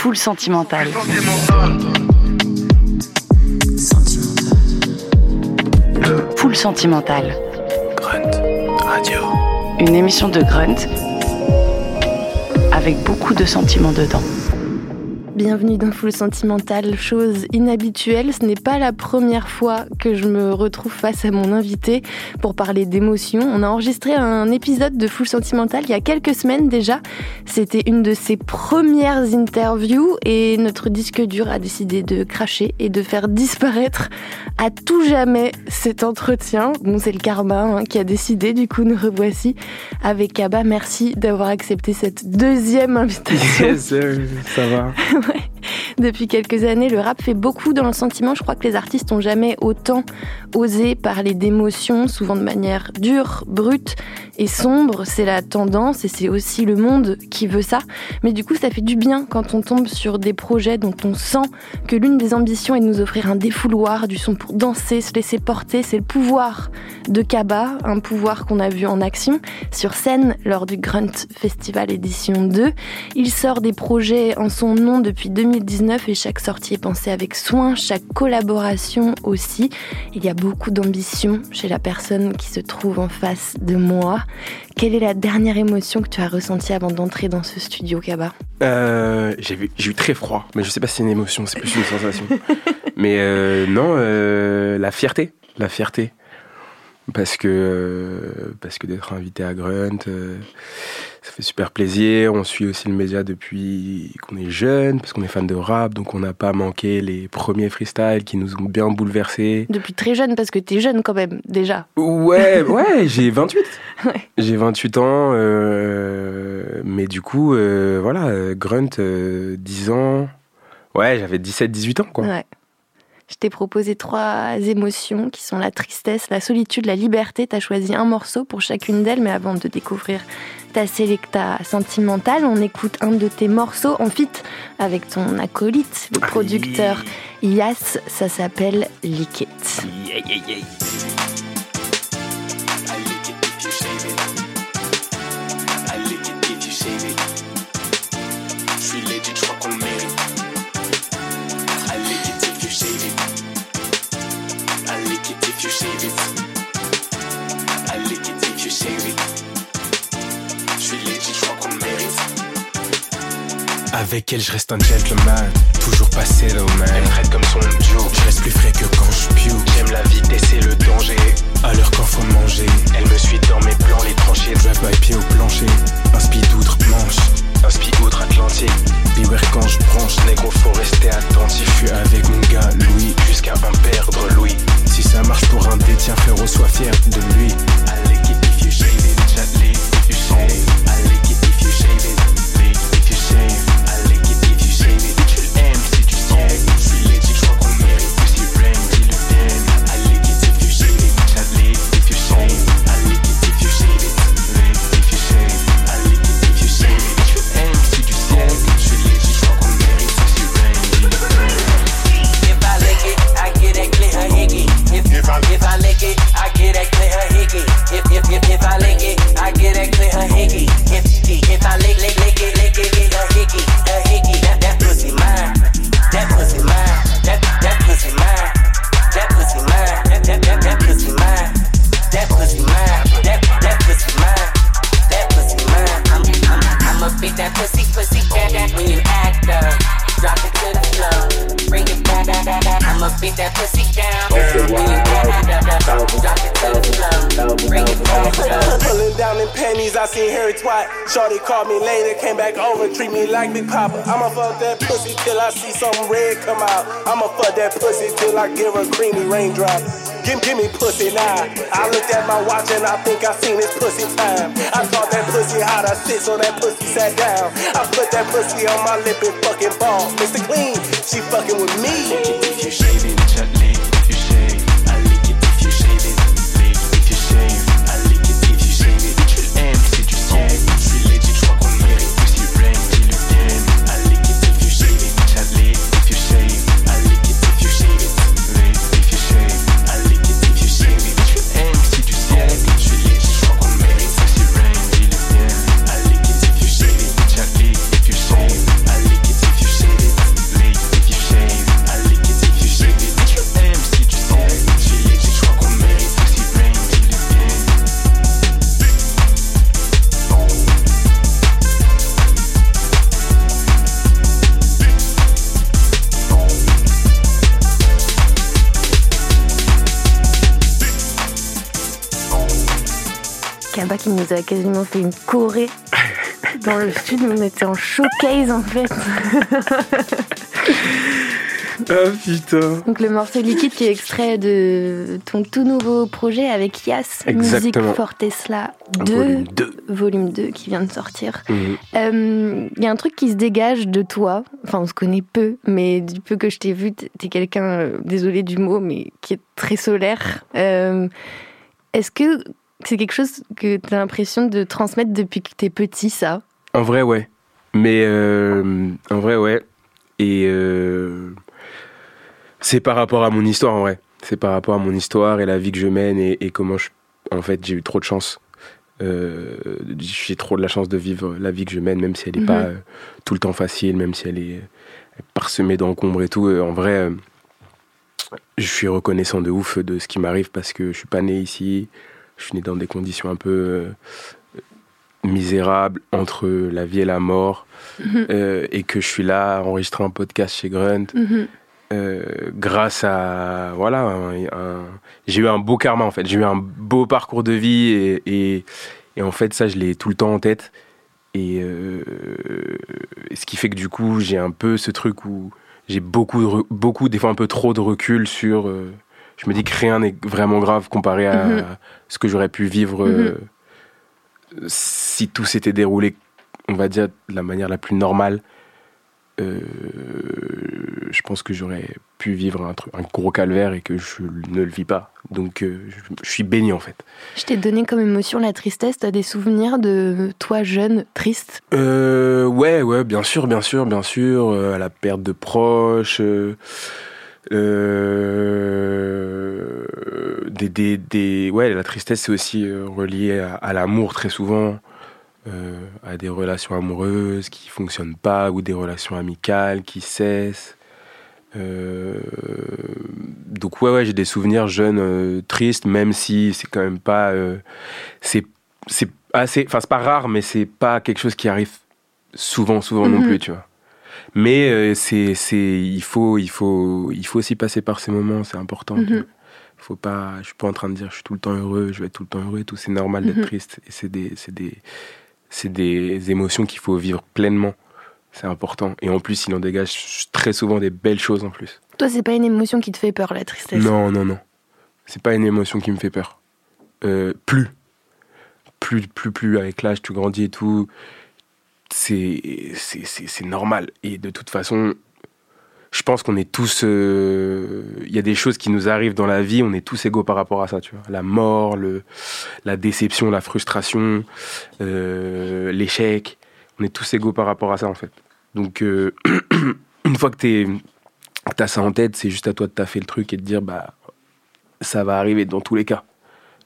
Full sentimental. Full sentimental. Grunt Radio. Une émission de Grunt avec beaucoup de sentiments dedans. Bienvenue dans Full Sentimental, chose inhabituelle. Ce n'est pas la première fois que je me retrouve face à mon invité pour parler d'émotions. On a enregistré un épisode de Full Sentimental il y a quelques semaines déjà. C'était une de ses premières interviews et notre disque dur a décidé de cracher et de faire disparaître à tout jamais cet entretien. Bon, c'est le karma hein, qui a décidé. Du coup, nous revoici avec Abba. Merci d'avoir accepté cette deuxième invitation. Yes, euh, ça va. Depuis quelques années, le rap fait beaucoup dans le sentiment. Je crois que les artistes n'ont jamais autant osé parler d'émotions, souvent de manière dure, brute et sombre. C'est la tendance et c'est aussi le monde qui veut ça. Mais du coup, ça fait du bien quand on tombe sur des projets dont on sent que l'une des ambitions est de nous offrir un défouloir, du son pour danser, se laisser porter. C'est le pouvoir de Kaba, un pouvoir qu'on a vu en action sur scène lors du Grunt Festival édition 2. Il sort des projets en son nom depuis 2019 et chaque sortie est pensée avec soin, chaque collaboration aussi. Il y a beaucoup d'ambition chez la personne qui se trouve en face de moi. Quelle est la dernière émotion que tu as ressentie avant d'entrer dans ce studio, Kaba Euh, j'ai vu- j'ai eu très froid, mais je sais pas si c'est une émotion, c'est plus une sensation. mais euh, non, euh, la fierté, la fierté, parce que euh, parce que d'être invité à Grunt, euh, ça fait super plaisir. On suit aussi le média depuis qu'on est jeune, parce qu'on est fan de rap, donc on n'a pas manqué les premiers freestyles qui nous ont bien bouleversés. Depuis très jeune, parce que tu es jeune quand même, déjà. Ouais, ouais, j'ai 28. Ouais. J'ai 28 ans, euh, mais du coup, voilà, Grunt, euh, 10 ans. Ouais, j'avais 17-18 ans, quoi. Ouais. Je t'ai proposé trois émotions qui sont la tristesse, la solitude, la liberté. Tu as choisi un morceau pour chacune d'elles, mais avant de découvrir ta sélecta sentimentale, on écoute un de tes morceaux en fit avec ton acolyte, le Allez. producteur Yas. Ça s'appelle. Yeah, yeah, yeah. Lick it. I lick it if you. Je suis legit, je crois le mérite. Avec elle, je reste un gentleman, toujours passé Elle même. me traite comme son Joe. Je reste plus frais que quand je pue. J'aime la vitesse et le danger. L'heure quand faut manger, Elle me suit dans mes plans, les tranchées. drive by pied au plancher. Un speed outre-manche, Un spi outre-Atlantique. beware quand je branche. Négro, faut rester attentif. Je avec mon gars Louis. Jusqu'à en perdre Louis. Si ça marche pour un dé, tiens frérot, sois fier de lui. I lick my watch and I think I seen this pussy time. I thought that pussy hot, I sit so that pussy sat down. I put that pussy on my lip and fucking ball. Mr. nous a quasiment fait une choré dans le studio. On était en showcase en fait. Ah putain. Donc le morceau liquide qui est extrait de ton tout nouveau projet avec Yas, Musique for Tesla 2, Volume 2. volume 2 qui vient de sortir. Mhm. Euh, Il y a un truc qui se dégage de toi, enfin on se connaît peu, mais du peu que je t'ai vu, t'es t'es quelqu'un, euh, désolé du mot, mais qui est très solaire. Euh, Est-ce que c'est quelque chose que tu as l'impression de transmettre depuis que t'es petit, ça? En vrai, ouais. Mais euh, en vrai, ouais. Et euh, c'est par rapport à mon histoire, en vrai. C'est par rapport à mon histoire et la vie que je mène et, et comment je. En fait, j'ai eu trop de chance. Euh, j'ai trop de la chance de vivre la vie que je mène, même si elle n'est Mhm. pas tout le temps facile, même si elle est parsemée d'encombres et tout. En vrai, je suis reconnaissant de ouf de ce qui m'arrive parce que je suis pas né ici. Je suis né dans des conditions un peu euh, misérables entre la vie et la mort. Mhm. euh, et que je suis là à enregistrer un podcast chez Grunt Mhm. euh, grâce à voilà un- un- j'ai eu un beau karma en fait j'ai eu un beau parcours de vie et, et, et en fait ça je l'ai tout le temps en tête et euh, ce qui fait que du coup j'ai un peu ce truc où j'ai beaucoup beaucoup des fois un peu trop de recul sur euh, je me dis que rien n'est vraiment grave comparé à Mhm. ce que j'aurais pu vivre euh, si tout s'était déroulé on va dire de la manière la plus normale euh, je pense que j'aurais pu vivre un, truc- un gros calvaire et que je ne le vis pas. Donc euh, je, je suis béni en fait. Je t'ai donné comme émotion la tristesse, t'as des souvenirs de toi jeune, triste? Euh, ouais, ouais, bien sûr, bien sûr, bien sûr. à la perte de proches. Euh, des, des, des- ouais, la tristesse c'est aussi euh, relié à, à l'amour très souvent. euh, à des relations amoureuses qui fonctionnent pas ou des relations amicales qui cessent. Euh, donc ouais, ouais j'ai des souvenirs jeunes tristes, même si c'est quand même pas, c'est c'est assez, enfin c'est pas rare, mais c'est pas quelque chose qui arrive souvent, souvent non Mhm. plus, tu vois. Mais euh, c'est c'est il faut il faut il faut aussi passer par ces moments, c'est important. Mhm. vois. Faut pas, je suis pas en train de dire je suis tout le temps heureux, je vais être tout le temps heureux et tout. C'est normal d'être Mhm. triste et c'est des c'est des c'est des émotions qu'il faut vivre pleinement. C'est important. Et en plus, il en dégage très souvent des belles choses en plus. Toi, c'est pas une émotion qui te fait peur, la tristesse? Non, non, non. C'est pas une émotion qui me fait peur. Euh, plus. Plus, plus, plus, avec l'âge, tu grandis et tout. C'est, normal. Et de toute façon, je pense qu'on est tous. euh, Il y a des choses qui nous arrivent dans la vie, on est tous égaux par rapport à ça, tu vois. La mort, le, la déception, la frustration, euh, l'échec. On est tous égaux par rapport à ça, en fait. Donc, euh, une fois que t'as ça en tête, c'est juste à toi de taffer le truc et de dire bah ça va arriver dans tous les cas.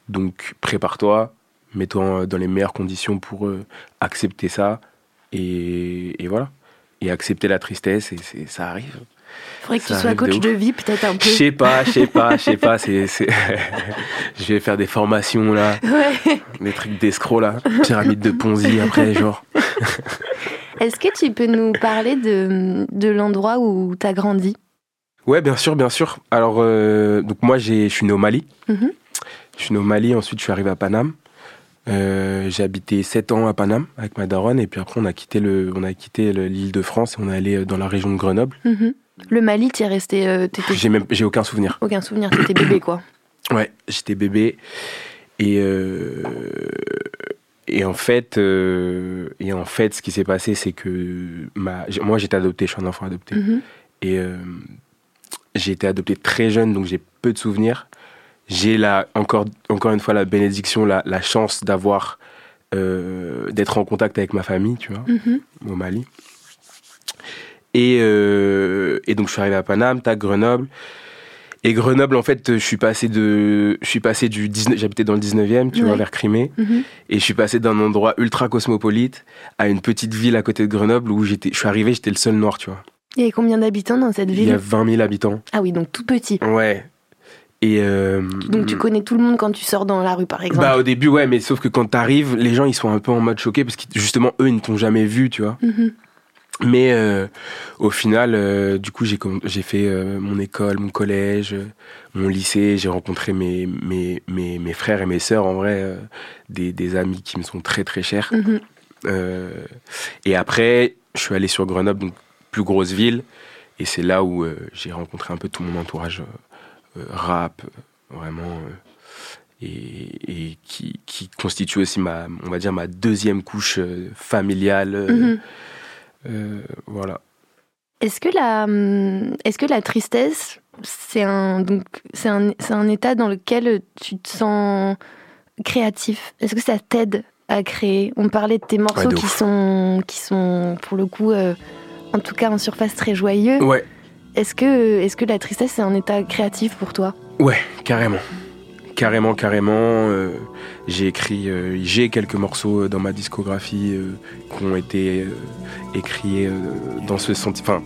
Donc prépare-toi, mets-toi dans les meilleures conditions pour accepter ça et, et voilà. Et accepter la tristesse et c'est- ça arrive. Faudrait que tu sois de coach de vie, peut-être un peu. Je sais pas, je sais pas, je sais pas. C'est, je vais faire des formations là, Ouais. des trucs d'escroc là, pyramide de Ponzi après genre. Est-ce que tu peux nous parler de, de l'endroit où t'as grandi? Ouais, bien sûr, bien sûr. Alors, euh, donc moi, je suis né au Mali. Mhm. Je suis né au Mali, ensuite je suis arrivé à Paname. Euh, j'ai habité 7 ans à Paname avec ma daronne, et puis après on a quitté, le, on a quitté le- l'île de France et on est allé dans la région de Grenoble. Mhm. Le Mali, t'y es resté. euh, J'ai, même, j'ai aucun souvenir. Aucun souvenir, t'étais bébé quoi. Ouais, j'étais bébé. Et, euh, et, en fait, euh, et en fait, ce qui s'est passé, c'est que ma, moi j'étais adopté, je suis un enfant adopté. Mhm. Et euh, j'ai été adopté très jeune, donc j'ai peu de souvenirs. J'ai la, encore, encore une fois la bénédiction, la, la chance d'avoir, euh, d'être en contact avec ma famille, tu vois, Mhm. au Mali. Et, euh, et donc je suis arrivé à Paname, tac, Grenoble. Et Grenoble, en fait, je suis passé de, je suis passé du 19, j'habitais dans le 19e, tu vois, vers Crimée. Mhm. Et je suis passé d'un endroit ultra cosmopolite à une petite ville à côté de Grenoble où j'étais, je suis arrivé, j'étais le seul noir, tu vois. Il y avait combien d'habitants dans cette Il y a ville? 20 000 habitants. Ah oui, donc tout petit. Ouais. Et euh, Donc tu connais tout le monde quand tu sors dans la rue par exemple. Bah au début ouais, mais sauf que quand t'arrives, les gens ils sont un peu en mode choqué parce que justement eux ils ne t'ont jamais vu, tu vois. Mhm. Mais euh, au final, euh, du coup, j'ai fait mon école, mon collège, mon lycée. J'ai rencontré mes, mes, mes, mes frères et mes sœurs, en vrai, des, des amis qui me sont très très chers. Mhm. Et après, je suis allé sur Grenoble, donc plus grosse ville. Et c'est là où j'ai rencontré un peu tout mon entourage rap, euh, vraiment. euh, et et qui, qui constitue aussi ma, on va dire, ma deuxième couche euh, familiale. euh, Mhm. euh, voilà. Est-ce que la, hum, est-ce que la tristesse, c'est un, donc, c'est un, un état dans lequel tu te sens créatif? Est-ce que ça t'aide à créer? On parlait de tes morceaux Ouais, de qui sont, qui sont pour le coup, euh, en tout cas en surface très joyeux. Ouais, Est-ce que, est-ce que la tristesse c'est un état créatif pour toi? Ouais, carrément. Carrément, carrément. euh, j'ai écrit, euh, j'ai quelques morceaux dans ma discographie euh, qui ont été euh, écrits euh, dans ce sentiment. Enfin,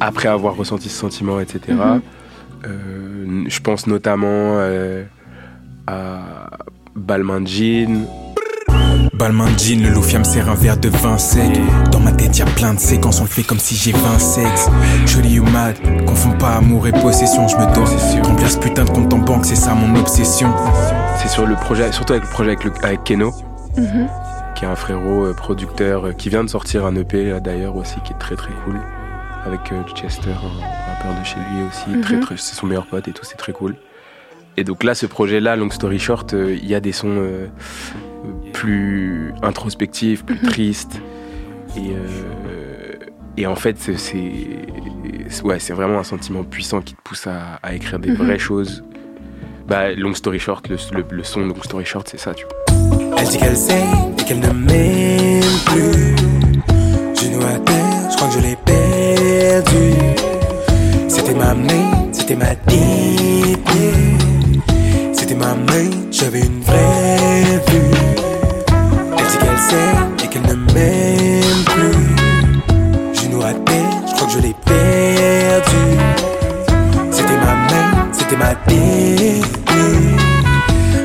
après avoir ressenti ce sentiment, etc. Mhm. Euh, je pense notamment euh, à Balmain Jean. Balmain jean, le loufiam sert un verre de vin sec. Dans ma tête, y a plein de séquences, on le fait comme si j'ai 20 sexes. Joli ou mad, confonds pas amour et possession, je me dois. Remplir ce putain de compte en banque, c'est ça mon obsession. C'est sur le projet, surtout avec le projet avec, le- avec Keno, Mhm. qui est un frérot euh, producteur euh, qui vient de sortir un EP là, d'ailleurs aussi, qui est très très cool. Avec euh, Chester, un rappeur de chez lui aussi, Mhm. très, très, c'est son meilleur pote et tout, c'est très cool. Et donc là, ce projet-là, Long Story Short, euh, il y a des sons euh, plus introspectifs, plus Mhm. tristes. Et, euh, et en fait, c'est, ouais, c'est vraiment un sentiment puissant qui te pousse à, à écrire des Mhm. vraies choses. Bah, Long Story Short, le, le, le son Long Story Short, c'est ça, tu vois. Elle dit qu'elle sait et qu'elle ne m'aime plus. Genou à terre, je crois que je l'ai perdu. C'était ma main, c'était ma dignité. C'était ma main, j'avais une vraie vue. Dit qu'elle sait et qu'elle ne m'aime plus. Genou à terre, je crois que je l'ai perdu. C'était ma main, c'était ma dignité.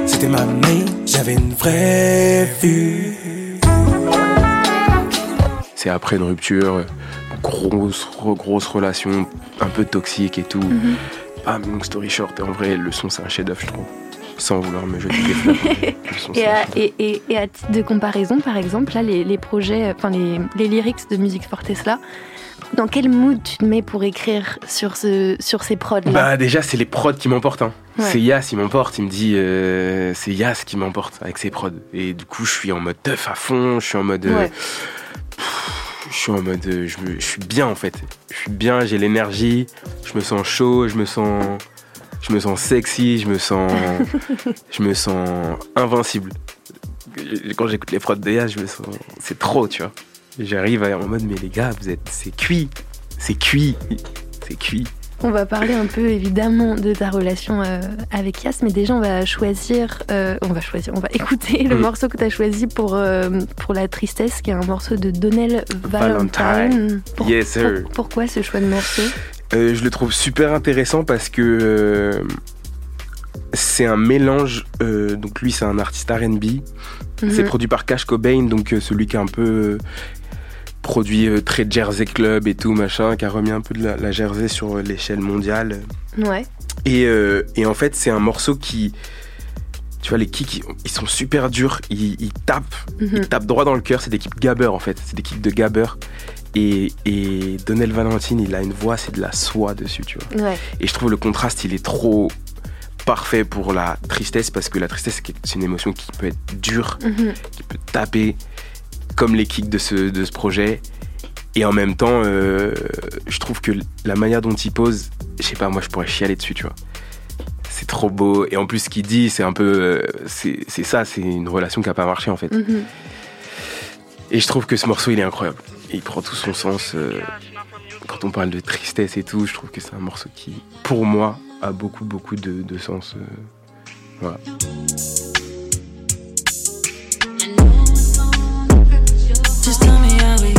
C'était ma main, j'avais une vraie vue. C'est après une rupture, grosse, re- grosse relation, un peu toxique et tout. Ah, Long Story Short, en vrai, le son, c'est un chef-d'œuvre, je trouve. Sans vouloir me jeter des fleurs. C'est Et à, chef-d'œuvre. et, et- et à titre de comparaison, par exemple, là, les, les projets, enfin les, les lyrics de Musique Fortes là, dans quel mood tu te mets pour écrire sur, ce, sur ces prods-là? Bah déjà c'est les prods qui m'emportent. Hein. Ouais. C'est Yas qui m'emporte. Il me dit euh, c'est Yas qui m'emporte avec ses prods. Et du coup je suis en mode teuf à fond. Je suis en mode euh, Ouais. pff, je suis en mode euh, je, me- je suis bien en fait. Je suis bien. J'ai l'énergie. Je me sens chaud. Je me sens je me sens sexy. Je me sens je me sens invincible. Quand j'écoute les prods de Yas je me sens c'est trop tu vois. J'arrive à- en mode mais les gars vous êtes c'est cuit c'est cuit c'est cuit. On va parler un peu évidemment de ta relation euh, avec Yas, mais déjà on va choisir, euh, on va choisir, on va écouter le Mm. morceau que tu as choisi pour, euh, pour La Tristesse, qui est un morceau de Donnell Valentine. Valentine. Pour- Yes, sir. pour- pourquoi ce choix de morceau? Je le trouve super intéressant parce que euh, c'est un mélange. euh, donc lui, c'est un artiste R&B. C'est Mhm. produit par Cash Cobain, donc euh, celui qui a un peu euh, produit euh, très Jersey Club et tout machin, qui a remis un peu de la, la Jersey sur euh, l'échelle mondiale. Ouais. Et, euh, et en fait, c'est un morceau qui, tu vois, les kicks, ils, sont super durs. Ils, ils tapent, Mhm. ils tapent droit dans le cœur. C'est des kicks gabber en fait. C'est des kicks de gabber. Et, et Donnell Valentine, il a une voix, c'est de la soie dessus, tu vois. Ouais. Et je trouve le contraste, il est trop parfait pour la tristesse parce que la tristesse, c'est c'est une émotion qui peut être dure, Mhm. qui peut taper comme les kicks de ce, de ce projet. Et en même temps, euh, je trouve que la manière dont il pose, je sais pas, moi je pourrais chialer dessus, tu vois. C'est trop beau. Et en plus, ce qu'il dit, c'est un peu. euh, c'est c'est ça, c'est une relation qui a pas marché en fait. Mhm. Et je trouve que ce morceau, il est incroyable. Et il prend tout son sens. euh, quand on parle de tristesse et tout, je trouve que c'est un morceau qui, pour moi, a beaucoup, beaucoup de, de sens. euh, voilà. Just tell me how we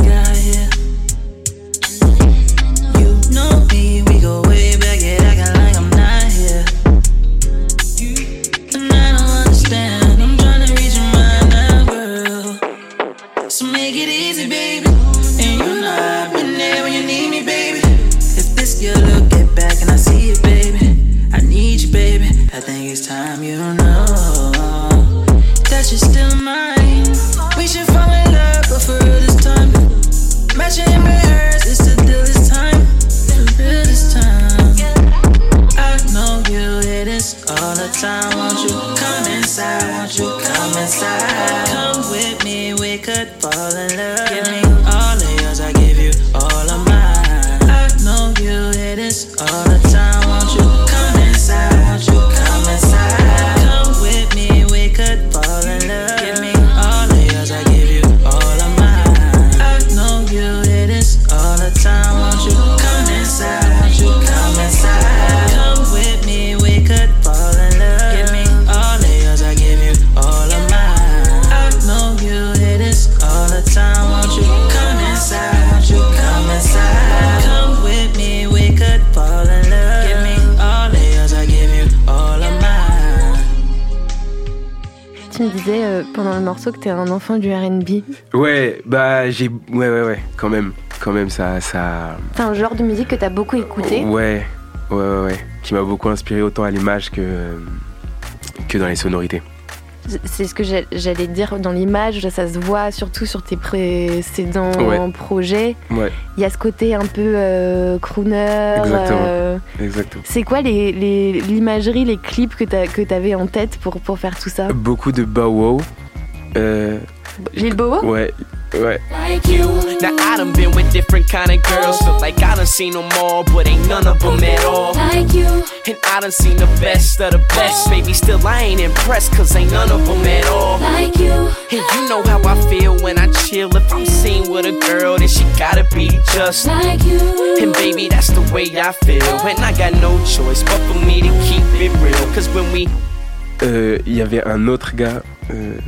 the. Won't you come inside? Won't you come inside? Morceau que t'es un enfant du RB. Ouais, bah j'ai. Ouais, ouais, ouais, quand même. Quand même, ça. ça... C'est un genre de musique que t'as beaucoup écouté? Ouais, ouais, ouais, ouais. Qui m'a beaucoup inspiré autant à l'image que, que dans les sonorités. C'est ce que j'a- j'allais dire dans l'image, ça se voit surtout sur tes précédents Ouais. projets. Ouais, Il y a ce côté un peu euh, crooner. Exactement. euh, exactement. c'est quoi les- les- l'imagerie, les, clips que que t'avais en tête pour, pour faire tout ça? Beaucoup de bow wow. Euh, Lil Bowo ouais, ouais. like you. Now I done been with different kind of girls, feel like I done seen them all, but ain't none of them at all. Like you, And I done seen the best of the best, baby. Still I ain't impressed, cause ain't none of them at all. like you, And you know how I feel when I chill. If I'm seen with a girl, then she gotta be just. like you. And baby, that's the way I feel. And I got no choice but for me to keep it real. Cause when we Euh, Il y avait un autre gars euh,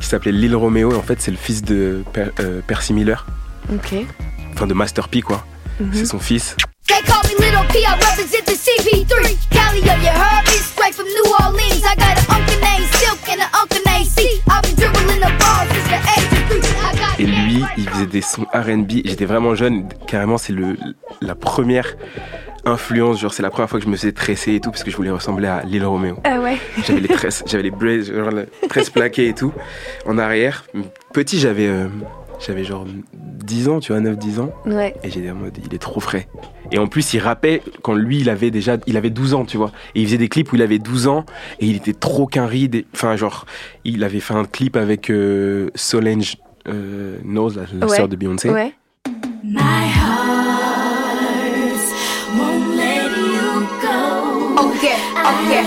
qui s'appelait Lil Romeo. Et en fait, c'est le fils de Per- euh, Percy Miller. Ok. Enfin, de Master P, quoi. Mhm. C'est son fils. They call me Little P, I represent the CP3. Cali, yo, you heard me? Straight from New Orleans. I got an uncle named Silk and an uncle named C. I've been dribbling the ball since the age of three. I got Et lui, il faisait des sons RB. J'étais vraiment jeune. Carrément, c'est le, la première influence. Genre, c'est la première fois que je me faisais tresser et tout, parce que je voulais ressembler à Lil Romeo. Ah ouais J'avais les tresses, j'avais les braids, genre les tresses plaquées et tout, en arrière. Petit, j'avais euh, j'avais genre 10 ans, tu vois, 9-10 ans. Ouais. Et j'étais en mode, il est trop frais. Et en plus, il rappait quand lui, il avait déjà, il avait 12 ans, tu vois. Et il faisait des clips où il avait 12 ans et il était trop qu'un ride. Enfin, genre, il avait fait un clip avec euh, Solange euh, Knowles, la, la Ouais. sœur de Beyoncé. Ouais. My Oh yeah.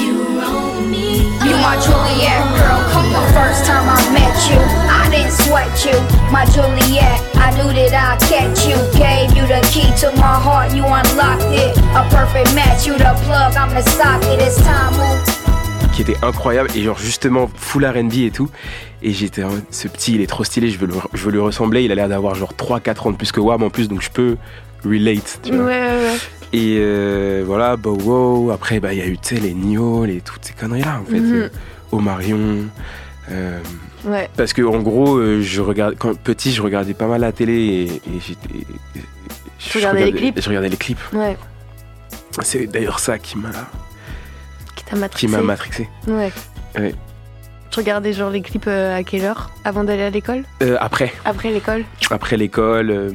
You own me. You my Juliet girl, come the first time I met you. I didn't sweat you, my Juliet. I knew that I'd catch you. Gave you the key to my heart, you unlocked it. A perfect match, you the plug, I'm the socket. It's time move. qui était incroyable et genre justement full R&B et tout et j'étais en mode, ce petit il est trop stylé je veux, le- je veux lui ressembler il a l'air d'avoir genre 3-4 ans de plus que Wam en plus donc je peux relate tu Ouais, vois. ouais, ouais. Et euh, voilà bah wow après bah il y a eu les Nio les toutes ces conneries là en fait Mhm. euh, Omarion euh, Ouais. parce que en gros je regarde quand petit je regardais pas mal la télé et, et j'étais je regardais les clips je regardais les clips Ouais. c'est d'ailleurs ça qui m'a Qui t'a matrixé. qui m'a matrixé Ouais. Ouais. Tu regardais genre les clips à quelle heure? Avant d'aller à l'école? Euh, après Après l'école? Après l'école,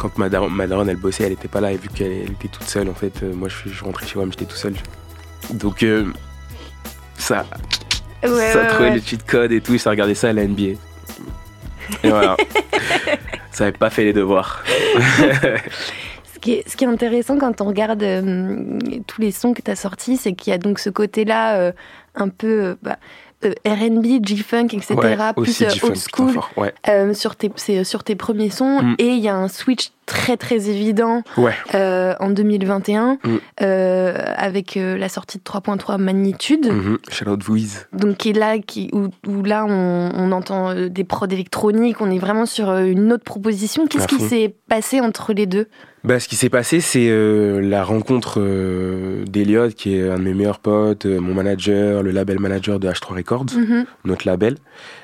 quand ma daronne, ma daronne, elle bossait, elle était pas là et vu qu'elle elle était toute seule en fait, euh, moi je, je rentrais chez moi mais j'étais tout seul. Donc euh, ça, Ouais, ça ouais, trouvait ouais. les cheat codes et tout, ça regardait ça à la NBA. Et voilà. ça avait pas fait les devoirs. Ce qui, est, ce qui est intéressant quand on regarde euh, tous les sons que tu as sortis, c'est qu'il y a donc ce côté-là un peu bah, euh, RB, G-Funk, etc., Ouais, plus euh, old school. Ouais. euh, sur, tes, sur tes premiers sons. Mm. Et il y a un switch très très évident Ouais. euh, en 2021 Mm. euh, avec euh, la sortie de 3.3 Magnitude. Shout out Vouiz. Donc qui est là, qui, où, où là on, on entend des prods électroniques, on est vraiment sur une autre proposition. Qu'est-ce qui s'est passé entre les deux? Bah, ce qui s'est passé, c'est euh, la rencontre euh, d'Eliott, qui est un de mes meilleurs potes, euh, mon manager, le label manager de H3 Records, Mhm. notre label.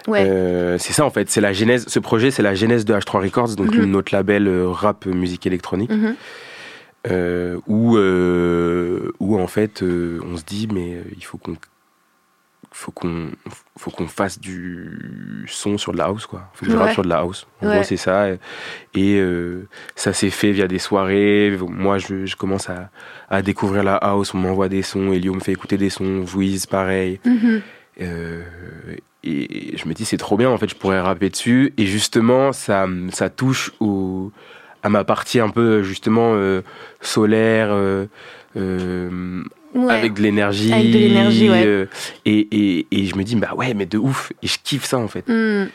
Ouais. C'est ça en fait, c'est la genèse. Ce projet, c'est la genèse de H3 Records, donc Mhm. notre label euh, rap, euh, musique électronique. Mhm. euh, où, euh, où en fait euh, on se dit mais il faut qu'on faut qu'on faut qu'on fasse du son sur de la house quoi faut que je rappe Ouais. sur de la house en Ouais. gros c'est ça et ça s'est fait via des soirées moi je, je commence à, à découvrir la house on m'envoie des sons Elio me fait écouter des sons Vouiz pareil Mhm. et je me dis c'est trop bien en fait je pourrais rapper dessus et justement ça ça touche au à ma partie un peu justement euh, solaire euh, euh, Ouais. avec de l'énergie Avec de l'énergie, ouais. et, et, et je me dis bah ouais mais de ouf et je kiffe ça en fait Mm.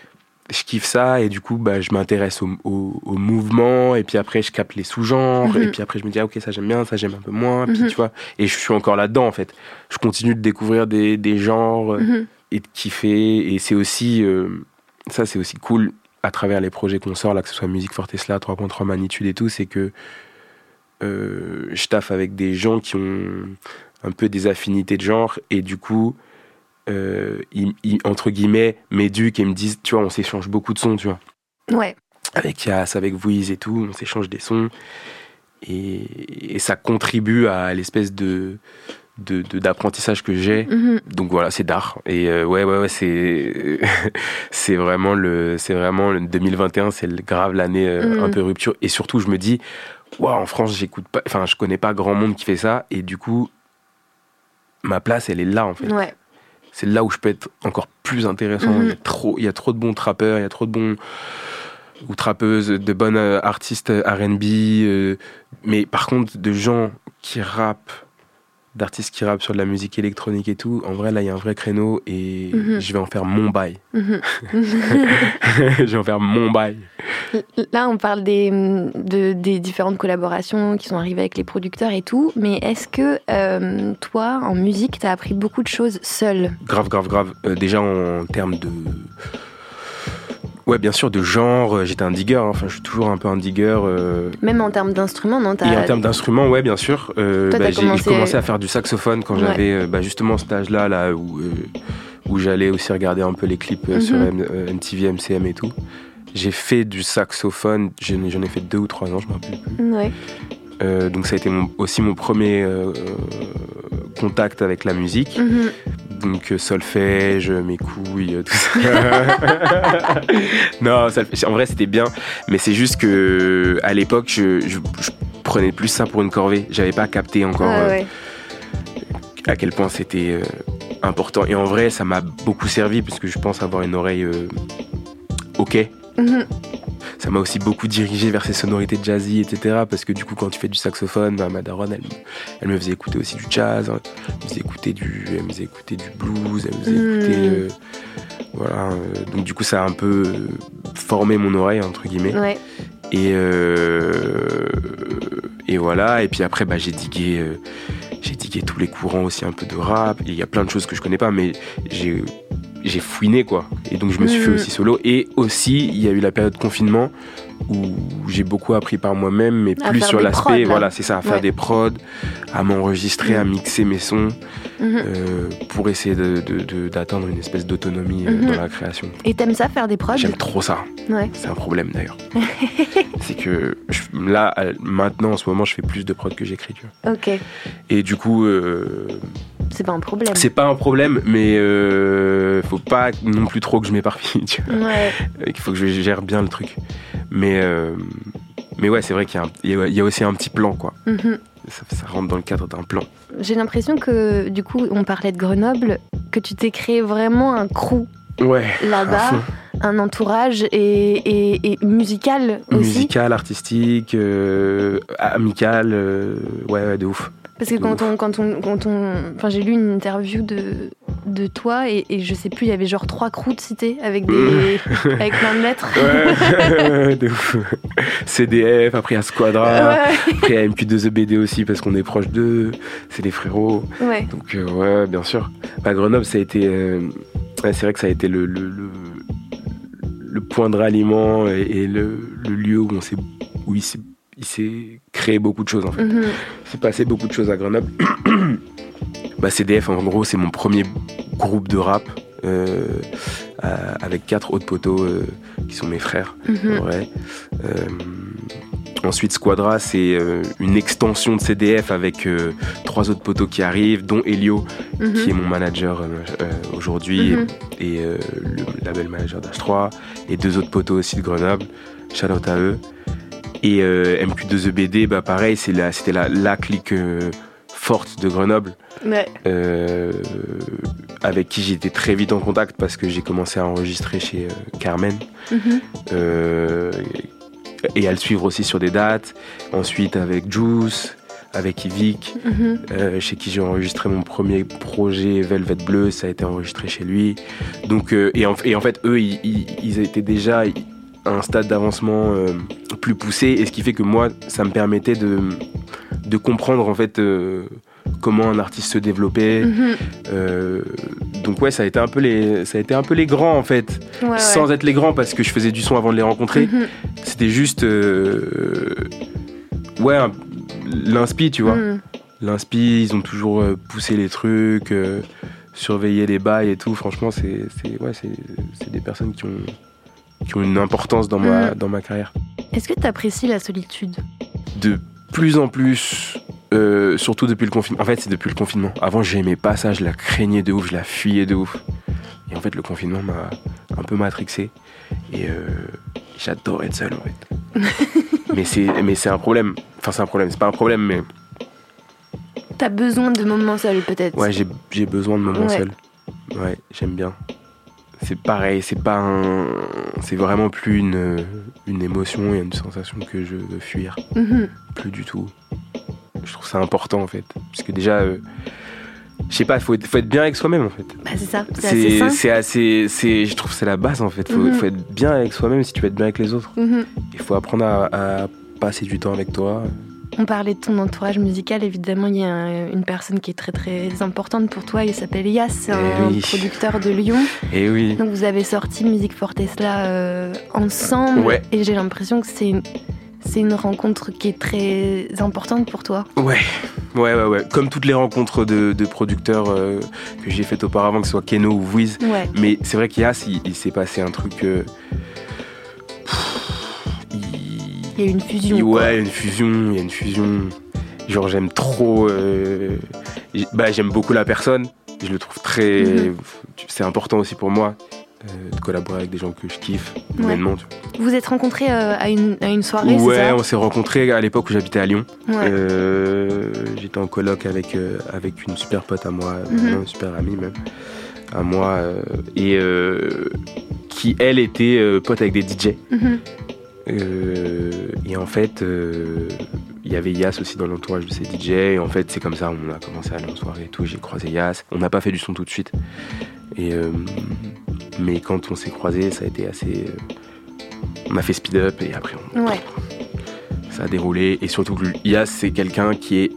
je kiffe ça et du coup bah, je m'intéresse au, au, au mouvement et puis après je capte les sous-genres Mhm. et puis après je me dis ah, ok ça j'aime bien ça j'aime un peu moins puis Mhm. tu vois et je suis encore là-dedans en fait je continue de découvrir des, des genres Mhm. et de kiffer et c'est aussi ça c'est aussi cool à travers les projets qu'on sort là que ce soit musique Fortesla 3.3 magnitude et tout c'est que euh, je taffe avec des gens qui ont un peu des affinités de genre et du coup euh, ils, ils, entre guillemets m'éduquent et me disent tu vois on s'échange beaucoup de sons tu vois Ouais. avec Yas, avec Vouiz et tout, on s'échange des sons. Et, et ça contribue à l'espèce de de- de- d'apprentissage que j'ai. Mhm. Donc voilà, c'est d'art. Et euh, ouais, ouais, ouais, c'est c'est vraiment le c'est vraiment le 2021, c'est grave l'année euh, Mhm. un peu rupture. Et surtout, je me dis, waouh, en France, j'écoute pas, enfin, je connais pas grand monde qui fait ça. Et du coup, ma place, elle est là en fait Ouais. c'est là où je peux être encore plus intéressant. Mhm. Il, y a trop, il y a trop de bons trappeurs, il y a trop de bons ou trappeuses, de bonnes euh, artistes RB. euh, mais par contre, de gens qui rappent, d'artistes qui rappent sur de la musique électronique et tout, en vrai, là, il y a un vrai créneau et Mhm. je vais en faire mon bail. Mhm. je vais en faire mon bail. Là, on parle des, de- des différentes collaborations qui sont arrivées avec les producteurs et tout, mais est-ce que euh, toi, en musique, t'as appris beaucoup de choses seul Grave, grave, grave. Euh, déjà en termes de. Ouais, bien sûr, de genre, euh, j'étais un digger, hein. enfin, je suis toujours un peu un digger. euh, Même en termes d'instruments, non Et en termes d'instruments, ouais, bien sûr. Euh, bah, j'ai commencé- à faire du saxophone quand Ouais. j'avais bah, justement cet âge-là, là, où, euh, où j'allais aussi regarder un peu les clips sur Mhm. M- MTV, MCM et tout. J'ai fait du saxophone, j'en ai, j'en ai fait deux ou trois ans, je me rappelle plus. Ouais. Euh, donc ça a été mon- aussi mon premier euh, euh, contact avec la musique. Mhm. Donc solfège, mes couilles, tout ça. non, solfège, en vrai c'était bien, mais c'est juste que à l'époque je, je- je prenais plus ça pour une corvée. J'avais pas capté encore Ouais, euh, ouais. à quel point c'était important. Et en vrai ça m'a beaucoup servi parce que je pense avoir une oreille ok. Mhm. Ça m'a aussi beaucoup dirigé vers ces sonorités jazzy, etc. Parce que du coup, quand tu fais du saxophone, bah, ma daronne, elle, elle me faisait écouter aussi du jazz, hein. elle me faisait écouter du, elle me faisait écouter du blues, elle me faisait Mm. écouter, euh, voilà. euh, donc du coup, ça a un peu euh, formé mon oreille entre guillemets. Ouais. Et euh, et voilà. Et puis après, bah, j'ai digué, euh, j'ai digué tous les courants aussi un peu de rap. Il y a plein de choses que je connais pas, mais j'ai j'ai fouiné quoi. Et donc je me suis fait aussi solo. Et aussi, il y a eu la période de confinement où j'ai beaucoup appris par moi-même, mais À plus sur prods, l'aspect, là. voilà, c'est ça, à faire Ouais. des prods, à m'enregistrer, à Mhm. mixer mes sons, Mhm. euh, pour essayer d'atteindre une espèce d'autonomie euh, Mhm. dans la création. Et t'aimes ça faire des prods? J'aime trop ça. Ouais. C'est un problème d'ailleurs. c'est que je- là, à- maintenant, en ce moment, je fais plus de prod que j'écris. Ok. Et du coup, euh, C'est pas un problème. c'est pas un problème, mais euh, faut pas non plus trop que je m'éparpille. Ouais. Il faut que je gère bien le truc. Mais, euh, mais ouais, c'est vrai qu'il y, a y aussi un petit plan, quoi. Mhm. Ça, ça rentre dans le cadre d'un plan. J'ai l'impression que, du coup, on parlait de Grenoble, que tu t'es créé vraiment un crew Ouais. là-bas, un entourage et, et- et musical aussi. Musical, artistique, euh, amical, euh, ouais, ouais, de ouf. Parce que quand on, quand on, quand on, enfin, j'ai lu une interview de, de toi et, et je sais plus, il y avait genre trois crews de cités avec des, avec plein de lettres. Ouais, de ouf. CDF, après a Squadra, Ouais. après il y a MQ2EBD aussi parce qu'on est proche d'eux, c'est des frérots. Ouais. Donc euh, ouais, bien sûr. Bah, Grenoble, ça a été, euh, ouais, c'est vrai que ça a été le, le, le, le point de ralliement et, et le, le lieu où on s'est, où il s'est, il s'est créé beaucoup de choses en fait. Il s'est passé beaucoup de choses à Grenoble. bah, CDF, en gros, c'est mon premier groupe de rap. euh, euh, avec quatre autres poteaux euh, qui sont mes frères. Euh, Ensuite, Squadra, c'est une extension de CDF avec trois autres poteaux qui arrivent, dont Elio, Mhm. qui est mon manager aujourd'hui Mhm. et le label manager d'H3, et deux autres poteaux aussi de Grenoble. Shout out à eux. Et euh, MQ2EBD, bah pareil, c'est la- c'était la, la clique euh, forte de Grenoble, Ouais. euh, avec qui j'étais très vite en contact parce que j'ai commencé à enregistrer chez euh, Carmen Mhm. euh, et à le suivre aussi sur des dates. Ensuite avec Juice, avec Yvick, Mhm. euh, chez qui j'ai enregistré mon premier projet Velvet Bleu, ça a été enregistré chez lui. Donc, et, en, et en fait, eux, ils, ils- ils étaient déjà un stade d'avancement euh, plus poussé, et ce qui fait que moi, ça me permettait de, de comprendre en fait euh, comment un artiste se développait. Mhm. Euh, donc ouais, ça a été un peu les, ça a été un peu les grands en fait, Ouais, ouais. sans être les grands parce que je faisais du son avant de les rencontrer. Mhm. C'était juste, ouais, l'inspi, tu vois. Mhm. L'inspi, ils ont toujours poussé les trucs, surveillé les bails et tout. Franchement, c'est, ouais, des personnes qui ont, qui ont une importance dans ma, Mhm. dans ma carrière. Est-ce que tu apprécies la solitude? De plus en plus, euh, surtout depuis le confinement. En fait, c'est depuis le confinement. Avant, j'aimais pas ça, je la craignais de ouf, je la fuyais de ouf. Et en fait, le confinement m'a un peu matrixé. Et euh, j'adore être seul, en fait. mais, c'est, un problème. Enfin, c'est un problème. C'est pas un problème, mais T'as besoin de moments seuls, peut-être Ouais, j'ai, j'ai besoin de moments Ouais. seuls. Ouais, j'aime bien. C'est pareil, c'est pas un. C'est vraiment plus une, une émotion et une sensation que je veux fuir. Mhm. Plus du tout. Je trouve ça important en fait. Parce que déjà, euh, je sais pas, il faut, être- faut être bien avec soi-même en fait. Bah, c'est ça, c'est assez C'est, je trouve que c'est la base en fait. Faut, Mhm. faut être bien avec soi-même si tu veux être bien avec les autres. Mhm. Il faut apprendre à, à passer du temps avec toi. On parlait de ton entourage musical, évidemment, il y a un- une personne qui est très très importante pour toi, il s'appelle Yas, c'est Eh un oui. producteur de Lyon. Et oui. Donc vous avez sorti Musique for Tesla euh, ensemble, Ouais. et j'ai l'impression que c'est une, c'est une rencontre qui est très importante pour toi. Ouais, ouais, ouais, ouais. Comme toutes les rencontres de, de producteurs euh, que j'ai faites auparavant, que ce soit Keno ou Wiz. Ouais. Mais c'est vrai il, il s'est passé un truc. euh, Il y a une fusion. il- quoi. ouais, une fusion, il y a une fusion. Genre, j'aime trop. euh, bah, j'aime beaucoup la personne. Je le trouve très. Mhm. C'est important aussi pour moi euh, de collaborer avec des gens que je kiffe Ouais. humainement. tu vois. Vous êtes rencontrés euh, à, une, à une soirée, Ouais, ça on s'est rencontrés à l'époque où j'habitais à Lyon. Ouais. J'étais en coloc avec, avec une super pote à moi, Mhm. une super amie même, à moi, et qui elle était euh, pote avec des DJ. Mhm. Et en fait, euh, il y avait Yas aussi dans l'entourage de ces DJ. Et en fait, c'est comme ça, on a commencé à aller en soirée et tout. J'ai croisé Yas. On n'a pas fait du son tout de suite. Et, euh, mais quand on s'est croisés, ça a été assez. euh, on a fait speed up et après, on, Ouais. ça a déroulé. Et surtout que Yas, c'est quelqu'un qui est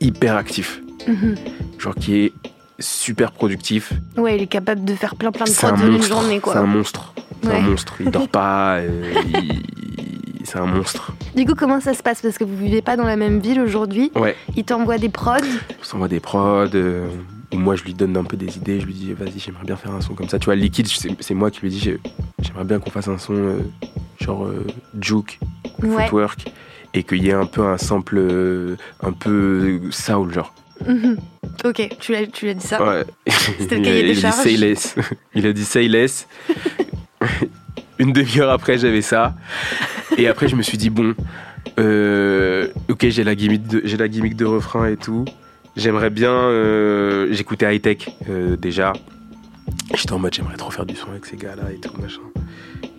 hyper actif. Mhm. Genre qui est super productif. Ouais, il est capable de faire plein plein de C'est en une journée, C'est quoi. un monstre. C'est Ouais. un monstre. Il dort pas. euh, il- C'est un monstre. Du coup, comment ça se passe? Parce que vous vivez pas dans la même ville aujourd'hui. Ouais. Il t'envoie des prods. On s'envoie des prods. euh, ou moi, je lui donne un peu des idées. Je lui dis, vas-y, j'aimerais bien faire un son comme ça. Tu vois, Liquid, c'est moi qui lui dis, j'ai- j'aimerais bien qu'on fasse un son euh, genre euh, juke, Ouais. footwork, et qu'il y ait un peu un sample, un peu soul, genre. Mhm. Ok, tu l'as, dit ça. Ouais. C'était le Il a- cahier des il a dit say less. Il a dit say less. Une demi-heure après, j'avais ça. Et après, je me suis dit, bon, euh, ok, j'ai la, gimmick de, j'ai la gimmick de refrain et tout. J'aimerais bien. euh, j'écoutais High Tech euh, déjà. J'étais en mode, j'aimerais trop faire du son avec ces gars-là et tout, machin.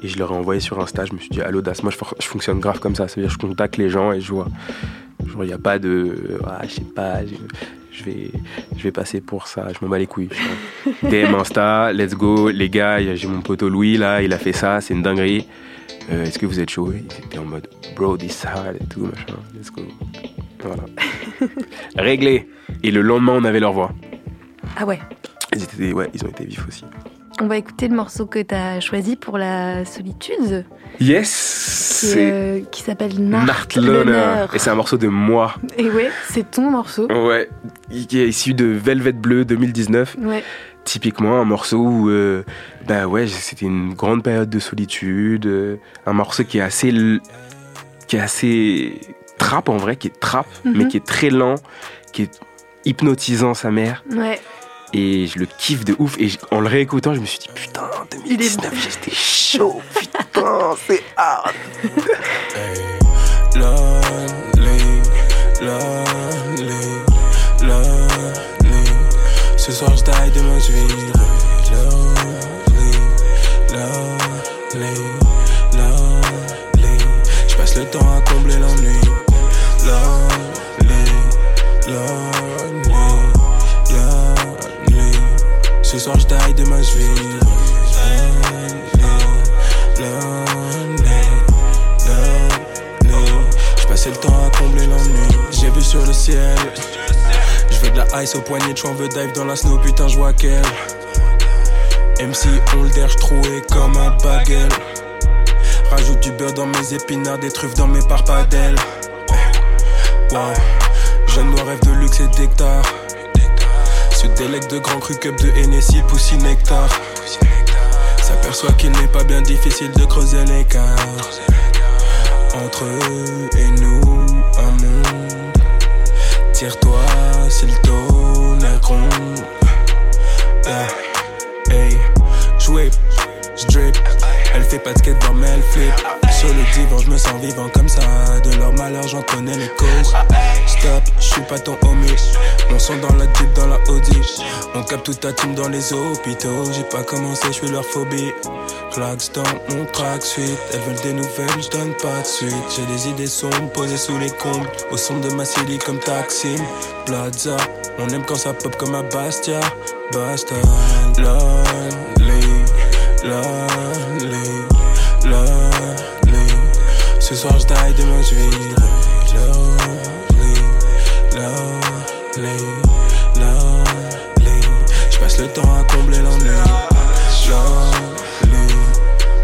Et je leur ai envoyé sur Insta, je me suis dit, à l'audace, moi je, fonctionne grave comme ça. C'est-à-dire, je contacte les gens et je vois. Genre, il n'y a pas de. Ah, je sais pas, je, vais, je vais passer pour ça, je m'en bats les couilles. DM Insta, let's go, les gars, j'ai mon poteau Louis là, il a fait ça, c'est une dinguerie. Euh, Est-ce que vous êtes chaud? Ils étaient en mode, bro, this hard et tout, machin, let's go. Voilà. Réglé. Et le lendemain, on avait leur voix. Ah ouais. Ils, étaient, ouais, ils ont été vifs aussi. On va écouter le morceau que t'as choisi pour la solitude, Yes qui, euh, qui s'appelle Nart Loner. Et c'est un morceau de moi. Et ouais, c'est ton morceau. Ouais. Qui est issu de Velvet Bleu 2019. Ouais. Typiquement, un morceau où, euh, bah ouais, c'était une grande période de solitude. euh, un morceau qui est assez qui est assez trap en vrai, qui est trap, Mhm. mais qui est très lent, qui est hypnotisant sa mère. Ouais. Et je le kiffe de ouf. Et en le réécoutant, je me suis dit, putain, 2019, j'étais chaud, putain, c'est hard. Lonely, lonely, lonely. Ce soir je taille demain je vis. Soir je passais le temps à combler l'ennui. J'ai vu sur le ciel. Je veux de la ice au poignet, de veux dive dans la snow, putain, je vois qu'elle. MC, derge troué comme un bagel. Rajoute du beurre dans mes épinards, des truffes dans mes parpadelles. Wow. Jeune noir rêve de luxe et d'hectares. Se délecte de grands cru cup de Hennessy, poussi nectar. S'aperçoit qu'il n'est pas bien difficile de creuser l'écart. Entre eux et nous, un monde. Tire-toi, c'est le tonnerre. Hey, j'whip, j'drip. Elle fait pas de skateboard mais elle flip. Sur le divan, je me sens vivant comme ça. De leur malheur, j'en connais les causes. Stop, j'suis pas ton homie. On son dans la jeep, dans la Audi. On capte toute ta team dans les hôpitaux. J'ai pas commencé, j'suis leur phobie. Claques dans mon track suite. Elles veulent des nouvelles, j'donne pas de suite. J'ai des idées sombres posées sous les combles. Au son de ma city comme Taksim. Plaza, on aime quand ça pop comme à Bastia. Basta. Lonely, lonely. Ce soir j'taille, demain j'vis. Lonely, lonely, lonely. J'passe le temps à combler l'ennui. Lonely,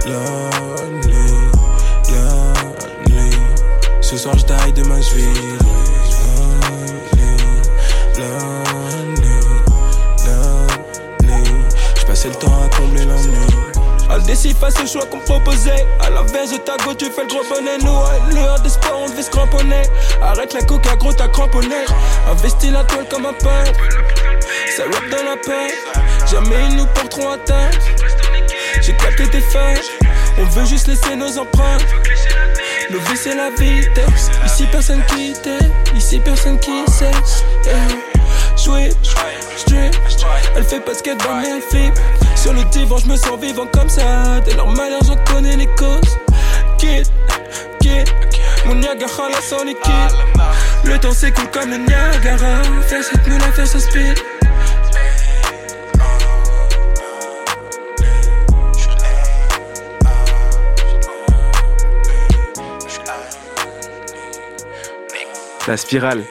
lonely, lonely. Ce soir j'taille, demain j'vis. Lonely, Décide face au choix qu'on proposait. À l'inverse de ta go, tu fais le gros bonnet. Nous, à l'heure des sports, on devait se cramponner. Arrête la coca, gros, t'as cramponné. Investis la toile comme un pain. Ça rap dans la peur. Jamais ils nous porteront atteinte. J'ai capté tes fins. On veut juste laisser nos empreintes. Le vie, c'est la vitesse. Ici, personne qui t'aime. Ici, personne qui sait. Jouer, strip. Elle fait pas de skateboard, mais elle flip. Sur le divan, je me sens vivant comme ça. De leur malheur, j'en connais les causes. Kid, kid. Mon Niagara, là, sans liquide. Le temps s'écoule comme le Niagara. Faire cette moule, faire sa speed. La spirale.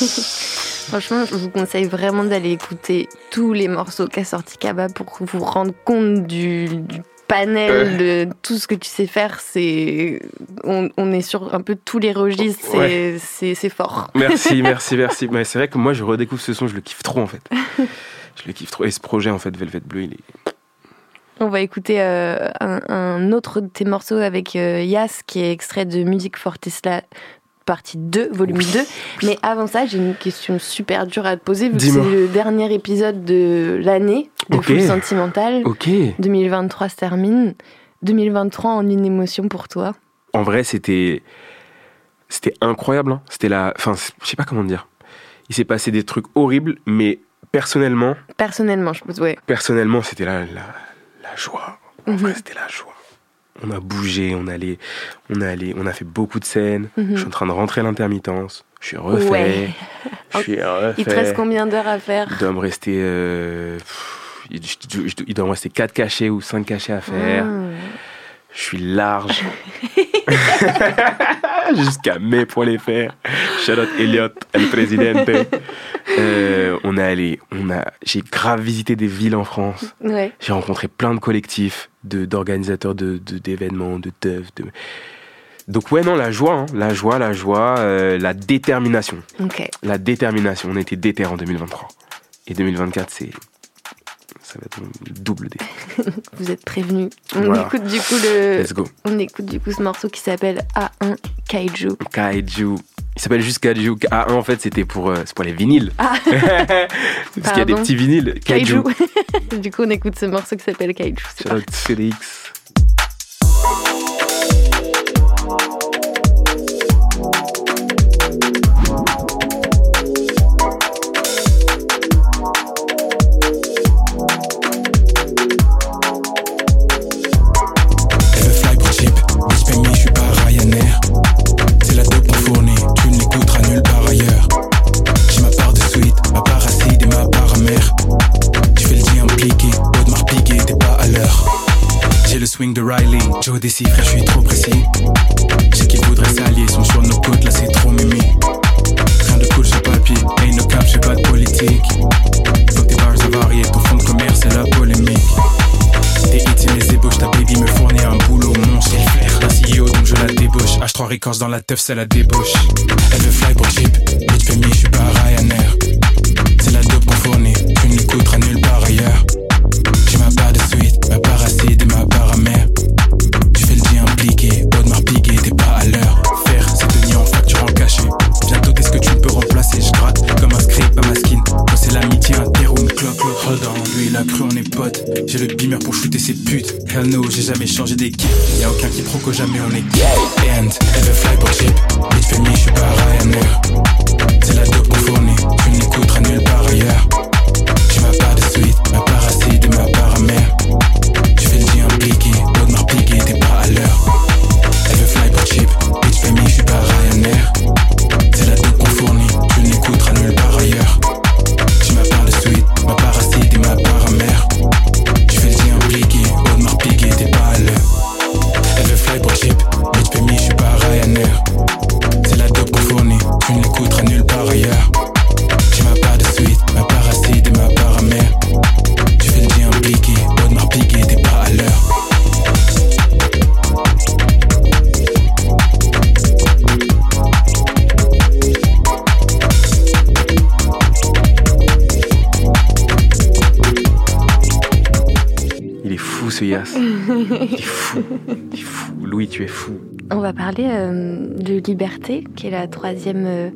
Franchement, je vous conseille vraiment d'aller écouter tous les morceaux qu'a sorti Kaba pour vous rendre compte du, du panel de tout ce que tu sais faire. C'est, on, on est sur un peu tous les registres. C'est, Ouais. fort. Merci, merci, merci. Mais c'est vrai que moi, je redécouvre ce son, je le kiffe trop en fait. Je le kiffe trop. Et ce projet, en fait, Velvet Bleu, il est. On va écouter euh, un, un autre de tes morceaux avec euh, Yas, qui est extrait de Musique for Tesla, partie 2, volume 2. Mais avant ça, j'ai une question super dure à te poser, vu que c'est le dernier épisode de l'année de Ok. Full Sentimental. Ok. 2023 se termine. 2023 en une émotion pour toi. En vrai, c'était. C'était incroyable. hein. C'était la. Enfin, je sais pas comment dire. Il s'est passé des trucs horribles, mais personnellement, Personnellement, je pense, ouais. personnellement, c'était la, la, la joie. En Mhm. vrai, c'était la joie. On a bougé, on allait, on a allé, on a fait beaucoup de scènes. Mhm. Je suis en train de rentrer à l'intermittence. Je suis refait. Ouais. Je suis refait. Il te reste combien d'heures à faire Il doit me rester. euh, il doit me rester 4 cachets ou 5 cachets à faire. Ah. Je suis large. Jusqu'à mai pour les faire. Charlotte Elliott, el presidente. Euh, on a allé, on a, j'ai grave visité des villes en France. Ouais. J'ai rencontré plein de collectifs, de, d'organisateurs de, de- d'événements, de teufs. De... Donc ouais, non, la joie, hein, la joie, la joie, euh, la détermination. Ok. La détermination. On était déter en 2023. Et 2024, c'est... Ça va être un double dé. Vous êtes prévenus. On Voilà. écoute du coup le. Let's go. On écoute du coup ce morceau qui s'appelle A1 Kaiju. Kaiju. Il s'appelle juste Kaiju. A1 en fait c'était pour, euh, pour les vinyles. Ah. Parce qu'il y a des petits vinyles. Kaiju. Kaiju. du coup, on écoute ce morceau qui s'appelle Kaiju. Out Félix. De Riley, Joe frère, je suis trop précis. J'ai qu'ils voudraient s'allier, sont sur nos côtes, là c'est trop mimi. Rien de cool sur papier, ain't no cap, j'ai pas de politique. Faut que tes bars avariés, ton fond de commerce, c'est la polémique. Tes hits et mes ébauches, ta baby me fournit un boulot monstre. Flair d'un CEO donc je la débauche. H3 Records dans la teuf, c'est la débauche. Elle veut fly pour cheap, bitch me, je suis pas Ryanair. C'est la dope qu'on fournit, tu ne l'écouteras nulle part ailleurs. Ses putes. Hell no, j'ai jamais changé d'équipe. Y'a aucun quiproquo, jamais on est And elle veut fly pour cheap. Bitch fait je suis pas Ryanair. C'est la dope qu'on fournit, tu ne l'écouteras nulle part ailleurs. J'ai ma part de sweet, Il est fou. Est fou. Louis, tu es fou. On va parler euh, de liberté, qui est la troisième euh,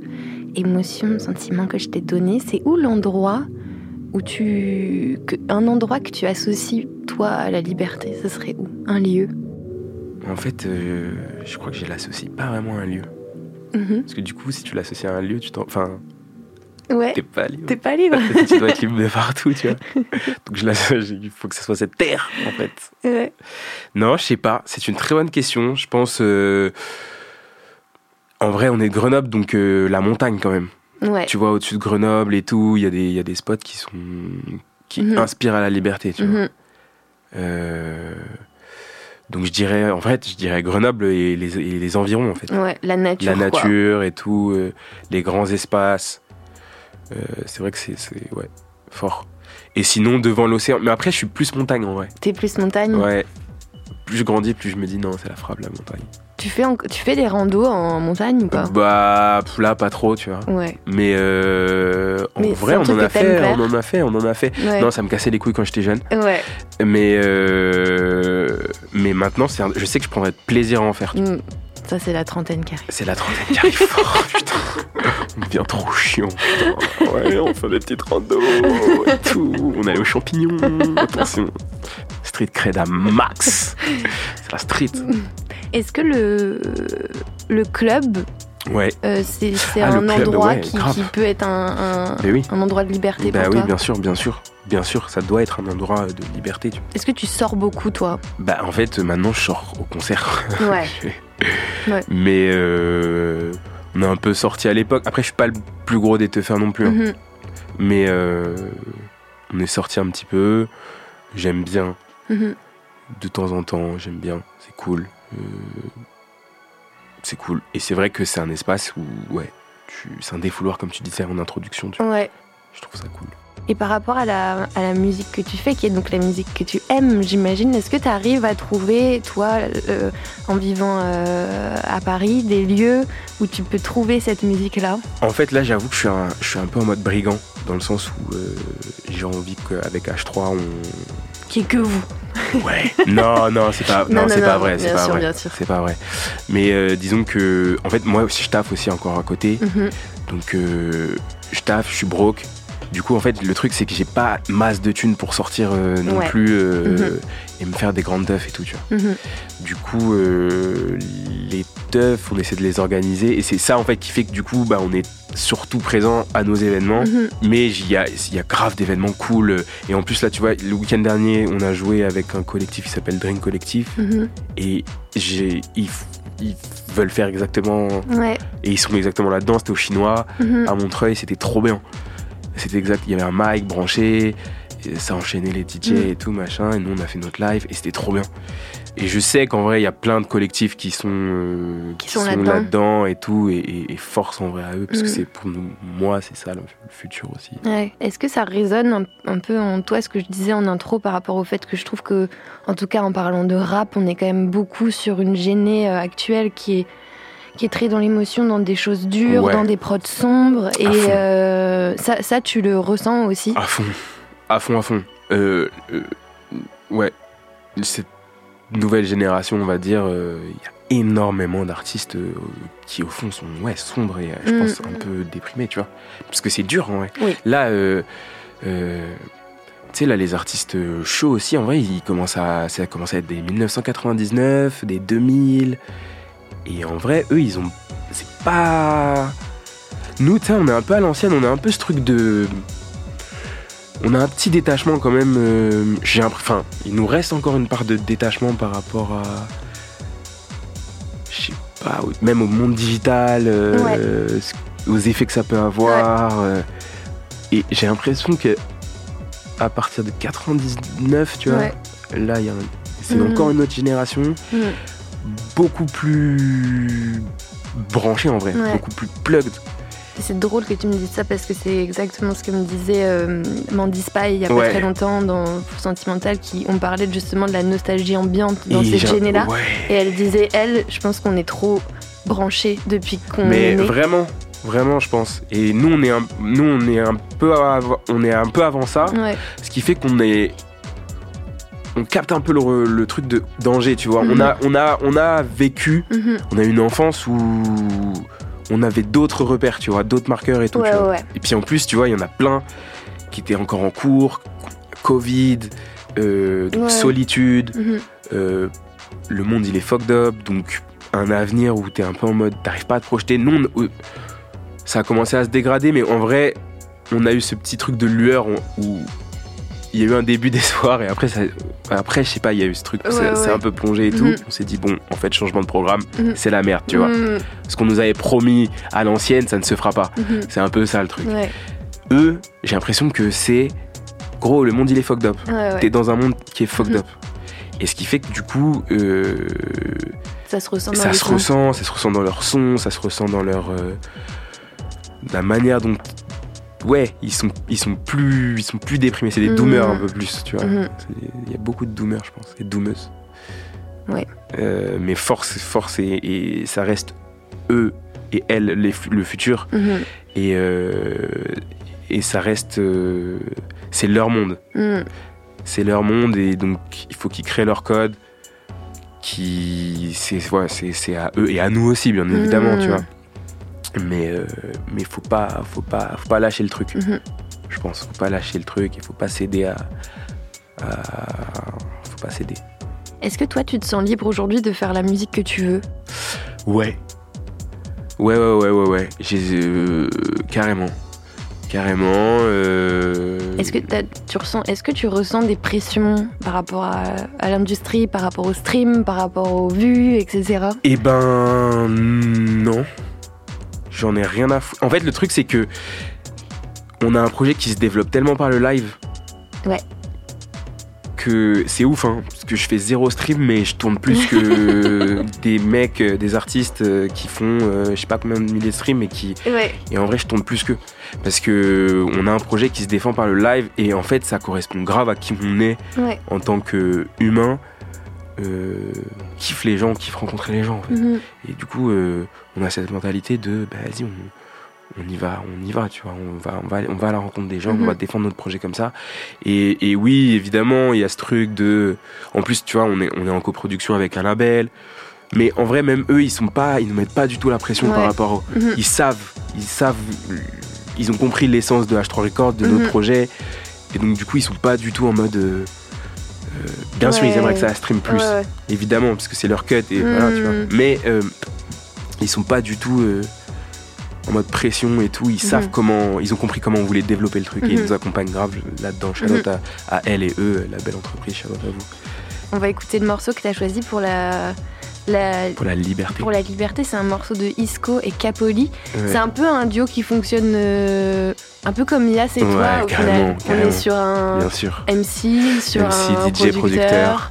émotion, sentiment que je t'ai donné. C'est où l'endroit où tu. que- un endroit que tu associes, toi, à la liberté Ce serait où? Un lieu? En fait, euh, je crois que je l'associe pas vraiment à un lieu. Mhm. Parce que du coup, si tu l'associes à un lieu, tu t'en. Enfin, Ouais. t'es pas libre. T'es pas libre tu dois être libre de partout, tu vois. Donc je l'associe- il faut que ce soit cette terre, en fait. Ouais. Non, je sais pas. C'est une très bonne question. Je pense. euh, En vrai, on est de Grenoble, donc euh, la montagne quand même. Ouais. Tu vois, au-dessus de Grenoble et tout, il y, a des- il y a des spots qui sont. qui Mhm. inspirent à la liberté, tu vois. Mhm. Euh, Donc je dirais, en fait, je dirais Grenoble et les, et les environs, en fait. Ouais, la nature. La quoi. nature et tout, les grands espaces. Euh, c'est vrai que c'est c'est- ouais, fort. Et sinon, devant l'océan. Mais après, je suis plus montagne en vrai. T'es plus montagne? Ouais. Plus je grandis, plus je me dis non, c'est la frappe, la montagne. tu, fais en- tu fais des randos en montagne ou pas? Bah, là, pas trop, tu vois. Ouais. Mais euh, en Mais vrai, on en a fait, on en a fait, on en a fait. Ouais. Non, ça me cassait les couilles quand j'étais jeune. Ouais. Mais, euh, mais maintenant, c'est un- je sais que je prendrais plaisir à en faire. Mm. Ça, c'est la trentaine qui arrive. C'est la trentaine qui arrive fort, putain. On devient trop chiant, putain. Ouais, on fait des petites randos et tout. On allait aux champignons. Attention. Street cred à max. C'est la street. Est-ce que le, le club, Ouais. euh, c'est Ah, un club, endroit ouais, qui, peut être un, un, Mais oui. un endroit de liberté Bah pour oui, toi bien sûr, bien sûr. Bien sûr, ça doit être un endroit de liberté. Est-ce que tu sors beaucoup, toi Bah en fait, maintenant, je sors au concert. Ouais. Ouais. Mais euh, on a un peu sorti à l'époque. Après, je suis pas le plus gros des teufeurs non plus. hein. Mhm. Mais euh, on est sorti un petit peu. J'aime bien. Mhm. De temps en temps, j'aime bien. C'est cool. Euh, c'est cool. Et c'est vrai que c'est un espace où, ouais, c'est un défouloir, comme tu disais en introduction. Tu. Ouais. Je trouve ça cool. Et par rapport à la, à la musique que tu fais, qui est donc la musique que tu aimes, j'imagine, est-ce que tu arrives à trouver, toi, euh, en vivant euh, à Paris, des lieux où tu peux trouver cette musique-là? En fait, là, j'avoue que je suis, un, je suis un peu en mode brigand, dans le sens où euh, j'ai envie qu'avec H3, on, Qui est que vous Ouais. Non, non, c'est pas, Non, non, non, c'est non, pas vrai, bien c'est pas sûr, vrai. bien sûr. C'est pas vrai. Mais disons que, en fait, moi aussi, je taffe aussi encore à côté. Mhm. Donc, je taffe, je suis broke. Du coup, en fait, le truc, c'est que j'ai pas masse de thunes pour sortir euh, non Ouais. plus euh, Mhm. et me faire des grandes teufs et tout, tu vois. Mhm. Du coup, euh, les teufs, on essaie de les organiser. Et c'est ça, en fait, qui fait que du coup, bah, on est surtout présent à nos événements. Mhm. Mais il y a, il y a grave d'événements cool. Et en plus, là, tu vois, le week-end dernier, on a joué avec un collectif qui s'appelle Dream Collectif. Et j'ai, ils, ils veulent faire exactement. Ouais. Et ils sont exactement là-dedans. C'était au Chinois, à Montreuil, c'était trop bien. C'était exact. Il y avait un mic branché. et ça enchaînait les DJ Mhm. et tout, machin. Et nous, on a fait notre live. Et c'était trop bien. Et je sais qu'en vrai, il y a plein de collectifs qui sont, euh, Qui sont là-dedans. et tout. Et, et- et force en vrai à eux. Parce que Mhm. c'est pour nous, moi, c'est ça le, le futur aussi. Ouais. Est-ce que ça résonne un, un peu en toi ce que je disais en intro par rapport au fait que je trouve que, en tout cas en parlant de rap, on est quand même beaucoup sur une gênée euh, actuelle qui est qui est très dans l'émotion, dans des choses dures, Ouais. dans des prods sombres. Et euh, ça, ça, tu le ressens aussi? À fond, à fond, à fond. Euh, euh, ouais, cette nouvelle génération, on va dire, il y a énormément d'artistes qui, au fond, sont ouais, sombres et, je Mm. pense, un peu déprimés, tu vois. Parce que c'est dur, en vrai. Oui. Là, tu sais, là, les artistes chauds aussi, en vrai, ils commencent à, ça commence à être des 1999, des 2000. Et en vrai, eux, ils ont. C'est pas. Nous, tu on est un peu à l'ancienne, on a un peu ce truc de. On a un petit détachement quand même. euh, J'ai. Enfin, il nous reste encore une part de détachement par rapport à. Je sais pas, même au monde digital, euh, aux effets que ça peut avoir. euh, et j'ai l'impression que. À partir de 99, tu vois, Ouais. là, il y a un- c'est Mhm. encore une autre génération Mhm. Beaucoup plus branchée en vrai, Ouais. beaucoup plus plugged. C'est drôle que tu me dises ça parce que c'est exactement ce que me disait euh, Mandy Spy il y a pas très longtemps dans Sentimental qui on parlait justement de la nostalgie ambiante dans Et cette gênée-là. ouais. Et elle disait, elle, je pense qu'on est trop branchés depuis qu'on Mais est né. vraiment, vraiment, je pense. Et nous, on est un, nous, on est un peu, avant, on est un peu avant ça, Ouais. ce qui fait qu'on est, on capte un peu le, le truc de danger, tu vois. Mhm. On a, on a, on a vécu, Mhm. on a une enfance où on avait d'autres repères, tu vois, d'autres marqueurs et tout. Ouais, tu vois. ouais. Et puis en plus, tu vois, il y en a plein qui étaient encore en cours, Covid, euh, donc Ouais. solitude. Mhm. euh, le monde il est fucked up, donc un avenir où t'es un peu en mode t'arrives pas à te projeter. Non, on- euh, ça a commencé à se dégrader, mais en vrai, on a eu ce petit truc de lueur où il y a eu un début d'espoir et après, ça, après je sais pas, il y a eu ce truc, Ouais, ça- ouais. c'est un peu plongé et tout. Mhm. On s'est dit, bon, en fait, changement de programme, Mhm. c'est la merde, tu vois. Mhm. Ce qu'on nous avait promis à l'ancienne, ça ne se fera pas. C'est un peu ça le truc. Ouais. Eux, j'ai l'impression que c'est. Gros, le monde il est fucked up. T'es dans un monde qui est fucked up. Et ce qui fait que du coup, euh, Ça se ressent dans ça se ressent, ça se ressent dans leur son, ça se ressent dans leur euh, la manière dont ouais, ils sont ils sont plus ils sont plus déprimés, c'est des Mhm. doomers un peu plus, tu vois. Mhm. Il y a beaucoup de doomers, je pense, et doomeuses. Ouais. Euh, mais force force et, et ça reste eux et elles les le futur Mhm. et euh, et ça reste euh, c'est leur monde Mhm. c'est leur monde et donc il faut qu'ils créent leur code qui c'est ouais, c'est c'est à eux et à nous aussi bien évidemment tu vois mais euh, mais faut pas faut pas faut pas lâcher le truc Mhm. je pense faut pas lâcher le truc il faut pas céder à, à faut pas céder Est-ce que toi, tu te sens libre aujourd'hui de faire la musique que tu veux? Ouais ouais ouais ouais ouais ouais j'ai euh, carrément carrément euh, Est-ce que tu ressens, est-ce que tu ressens des pressions par rapport à, à l'industrie, par rapport au stream, par rapport aux vues, etc. Eh ben non. J'en ai rien à foutre. En fait, le truc c'est que on a un projet qui se développe tellement par le live. Ouais. Que c'est ouf, hein, parce que je fais zéro stream, mais je tourne plus que des mecs, euh, des artistes euh, qui font, euh, je sais pas combien de milliers de streams, et qui, Ouais. et en vrai, je tourne plus que. Parce que on a un projet qui se défend par le live, et en fait, ça correspond grave à qui on est Ouais. en tant qu'humain. Euh, on kiffe les gens, on kiffe rencontrer les gens. En fait. Mhm. Et du coup, euh, on a cette mentalité de, bah, vas-y, on, on y va, on y va, tu vois, on va, on va, on va à la rencontre des gens, Mhm. on va défendre notre projet comme ça. Et, et oui, évidemment, il y a ce truc de, en plus, tu vois, on est, on est en coproduction avec un label. Mais en vrai, même eux, ils sont pas, ils ne mettent pas du tout la pression par rapport au. Mhm. Ils savent, ils savent, ils ont compris l'essence de H3 Records, de Mhm. notre projet. Et donc, du coup, ils sont pas du tout en mode. euh, bien sûr, ils aimeraient que ça stream plus, évidemment, parce que c'est leur cut et voilà, tu vois. Mhm. Mais euh, ils sont pas du tout euh, en mode pression et tout. Ils savent Mhm. comment, ils ont compris comment on voulait développer le truc et ils Mhm. nous accompagnent grave là-dedans. Shout out à, à elle et eux, la belle entreprise. Shout out à vous On va écouter le morceau que tu as choisi pour la, la, pour la liberté. pour la liberté. C'est un morceau de Isco et Capoli. Ouais. C'est un peu un duo qui fonctionne euh, un peu comme Yas et toi. Ouais, Au carrément, final, on est sur un Bien sûr. MC, sur MC, un DJ, producteur. producteur.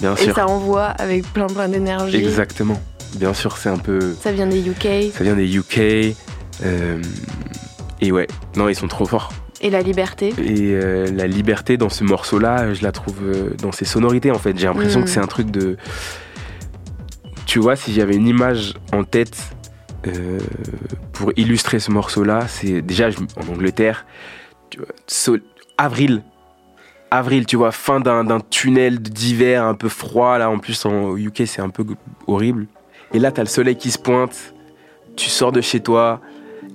Bien Et ça envoie avec plein plein d'énergie. Exactement. Bien sûr, c'est un peu. Ça vient des UK. Ça vient des UK. euh, et ouais, non, ils sont trop forts. Et la liberté. Et euh, la liberté dans ce morceau-là, je la trouve dans ses sonorités en fait. J'ai l'impression Mm. que c'est un truc de. Tu vois, si j'avais une image en tête euh, pour illustrer ce morceau-là, c'est déjà en Angleterre, tu vois, avril. Avril, tu vois, fin d'un tunnel d'hiver un peu froid. Là, en plus, en UK, c'est un peu horrible. Et là, t'as le soleil qui se pointe. Tu sors de chez toi,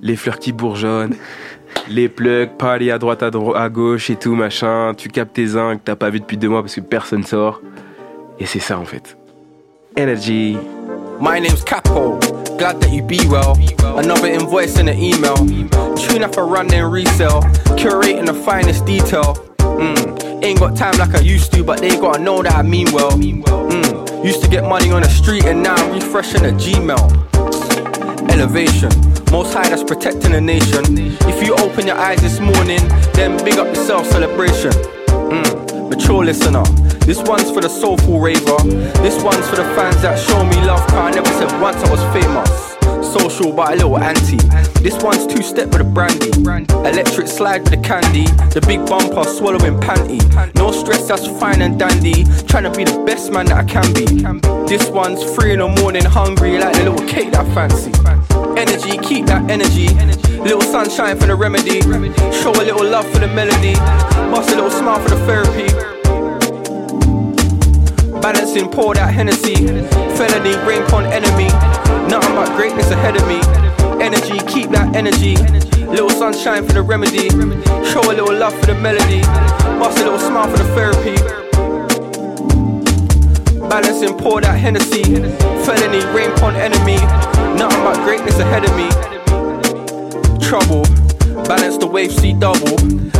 les fleurs qui bourgeonnent, les plugs, party à droite, à, dro- à gauche et tout, machin. Tu captes tes uns que t'as pas vu depuis deux mois parce que personne sort. Et c'est ça en fait. Energy. My name's Capo, glad that you be well. Another invoice in an email. Tune up a run then resell. Curating the finest detail. Mm. Ain't got time like I used to, but they gotta know that I mean well. Mm. Used to get money on the street and now I'm refreshing a Gmail. Elevation, most high that's protecting the nation. If you open your eyes this morning, then big up yourself, celebration. Mm. Mature listener, this one's for the soulful raver. This one's for the fans that show me love, car I never said once I was famous. Social but a little anti. This one's two step with a brandy. Electric slide with the candy. The big bumper swallowing panty. No stress, that's fine and dandy. Trying to be the best man that I can be. This one's three in the morning, hungry like the little cake that I fancy. Energy, keep that energy. Little sunshine for the remedy. Show a little love for the melody. Bust a little smile for the therapy. Balancing, pour that Hennessy. Felony, rain on enemy. Nothing but greatness ahead of me. Energy, keep that energy. Little sunshine for the remedy. Show a little love for the melody. Bust a little smile for the therapy. Balancing, pour that Hennessy. Felony, rain on enemy. Nothing but greatness ahead of me. Trouble. Balance the wave, see double.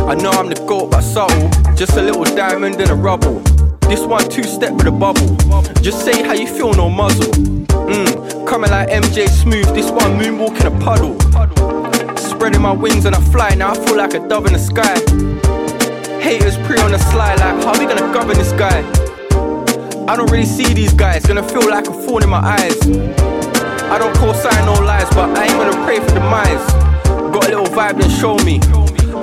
I know I'm the goat, but subtle. Just a little diamond in a rubble. This one two step with a bubble. Just say how you feel, no muzzle. Mm, coming like MJ Smooth. This one moonwalk in a puddle. Spreading my wings and I fly. Now I feel like a dove in the sky. Haters pre on the sly, like how we gonna govern this guy? I don't really see these guys. Gonna feel like a thorn in my eyes. I don't call sign no lies, but I ain't gonna pray for demise. Got a little vibe, then show me.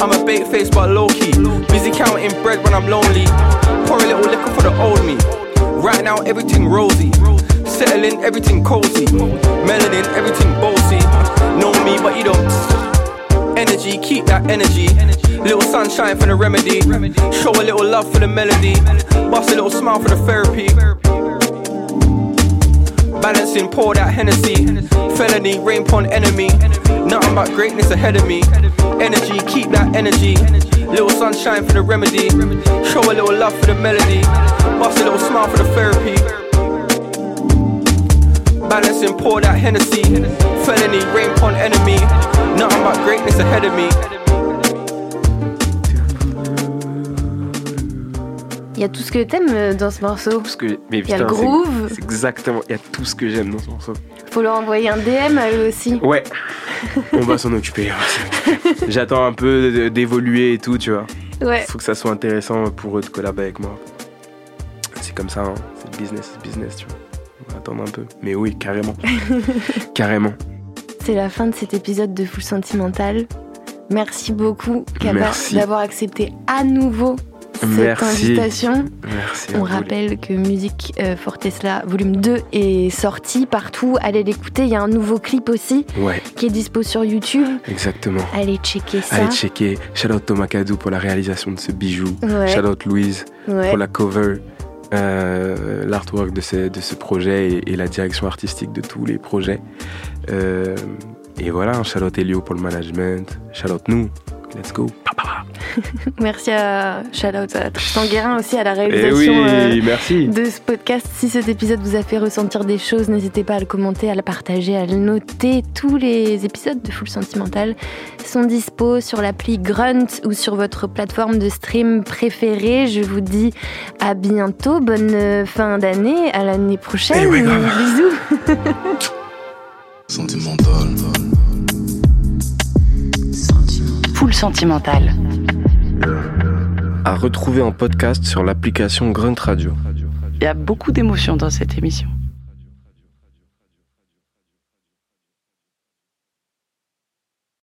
I'm a bait face, but low key. Busy counting bread when I'm lonely. Pour a little liquor for the old me. Right now, everything rosy. Settling, everything cozy. Melanin, everything bossy. Know me, but you don't. Energy, keep that energy. Little sunshine for the remedy. Show a little love for the melody. Bust a little smile for the therapy. Balancing, pour that Hennessy. Felony, rain upon enemy. Nothing but greatness ahead of me. Energy, keep that energy. Little sunshine for the remedy. Show a little love for the melody. Bust a little smile for the therapy. Balancing, pour that Hennessy. Felony, rain upon enemy. Nothing but greatness ahead of me. Il y a tout ce que t'aimes euh, dans ce morceau. Parce que, mais Il y a le groove. C'est exactement. Il y a tout ce que j'aime dans ce morceau. Faut leur envoyer un DM à eux aussi. Ouais. On va s'en occuper. J'attends un peu d'évoluer et tout, tu vois. Ouais. Faut que ça soit intéressant pour eux de collaborer avec moi. C'est comme ça, hein. c'est le business, c'est business, tu vois. On va attendre un peu. Mais oui, carrément. carrément. C'est la fin de cet épisode de Full Sentimental. Merci beaucoup, Kaba, d'avoir accepté à nouveau cette invitation. Merci. On vous. rappelle que Musique euh, for Tesla volume 2 est sorti partout. Allez l'écouter. Il y a un nouveau clip aussi Ouais, qui est dispo sur YouTube. exactement. Allez checker ça. Allez checker. Shout out Thomas Kadou pour la réalisation de ce bijou. Ouais. Shout out Louise Ouais. pour la cover, euh, l'artwork de ce, de ce projet et, et la direction artistique de tous les projets. Euh, et voilà, shout out Elio pour le management. Shout out nous. Let's go. Merci à Shoutout à Tristan Guérin aussi à la Eh réalisation oui, euh, merci. de ce podcast. Si cet épisode vous a fait ressentir des choses, n'hésitez pas à le commenter, à le partager, à le noter. Tous les épisodes de Full Sentimental sont dispo sur l'appli Grunt ou sur votre plateforme de stream préférée. Je vous dis à bientôt, bonne euh, fin d'année, à l'année prochaine. Eh grave. Bisous. Sentimental. Full sentimental. À retrouver en podcast sur l'application Grunt Radio. Il y a beaucoup d'émotions dans cette émission.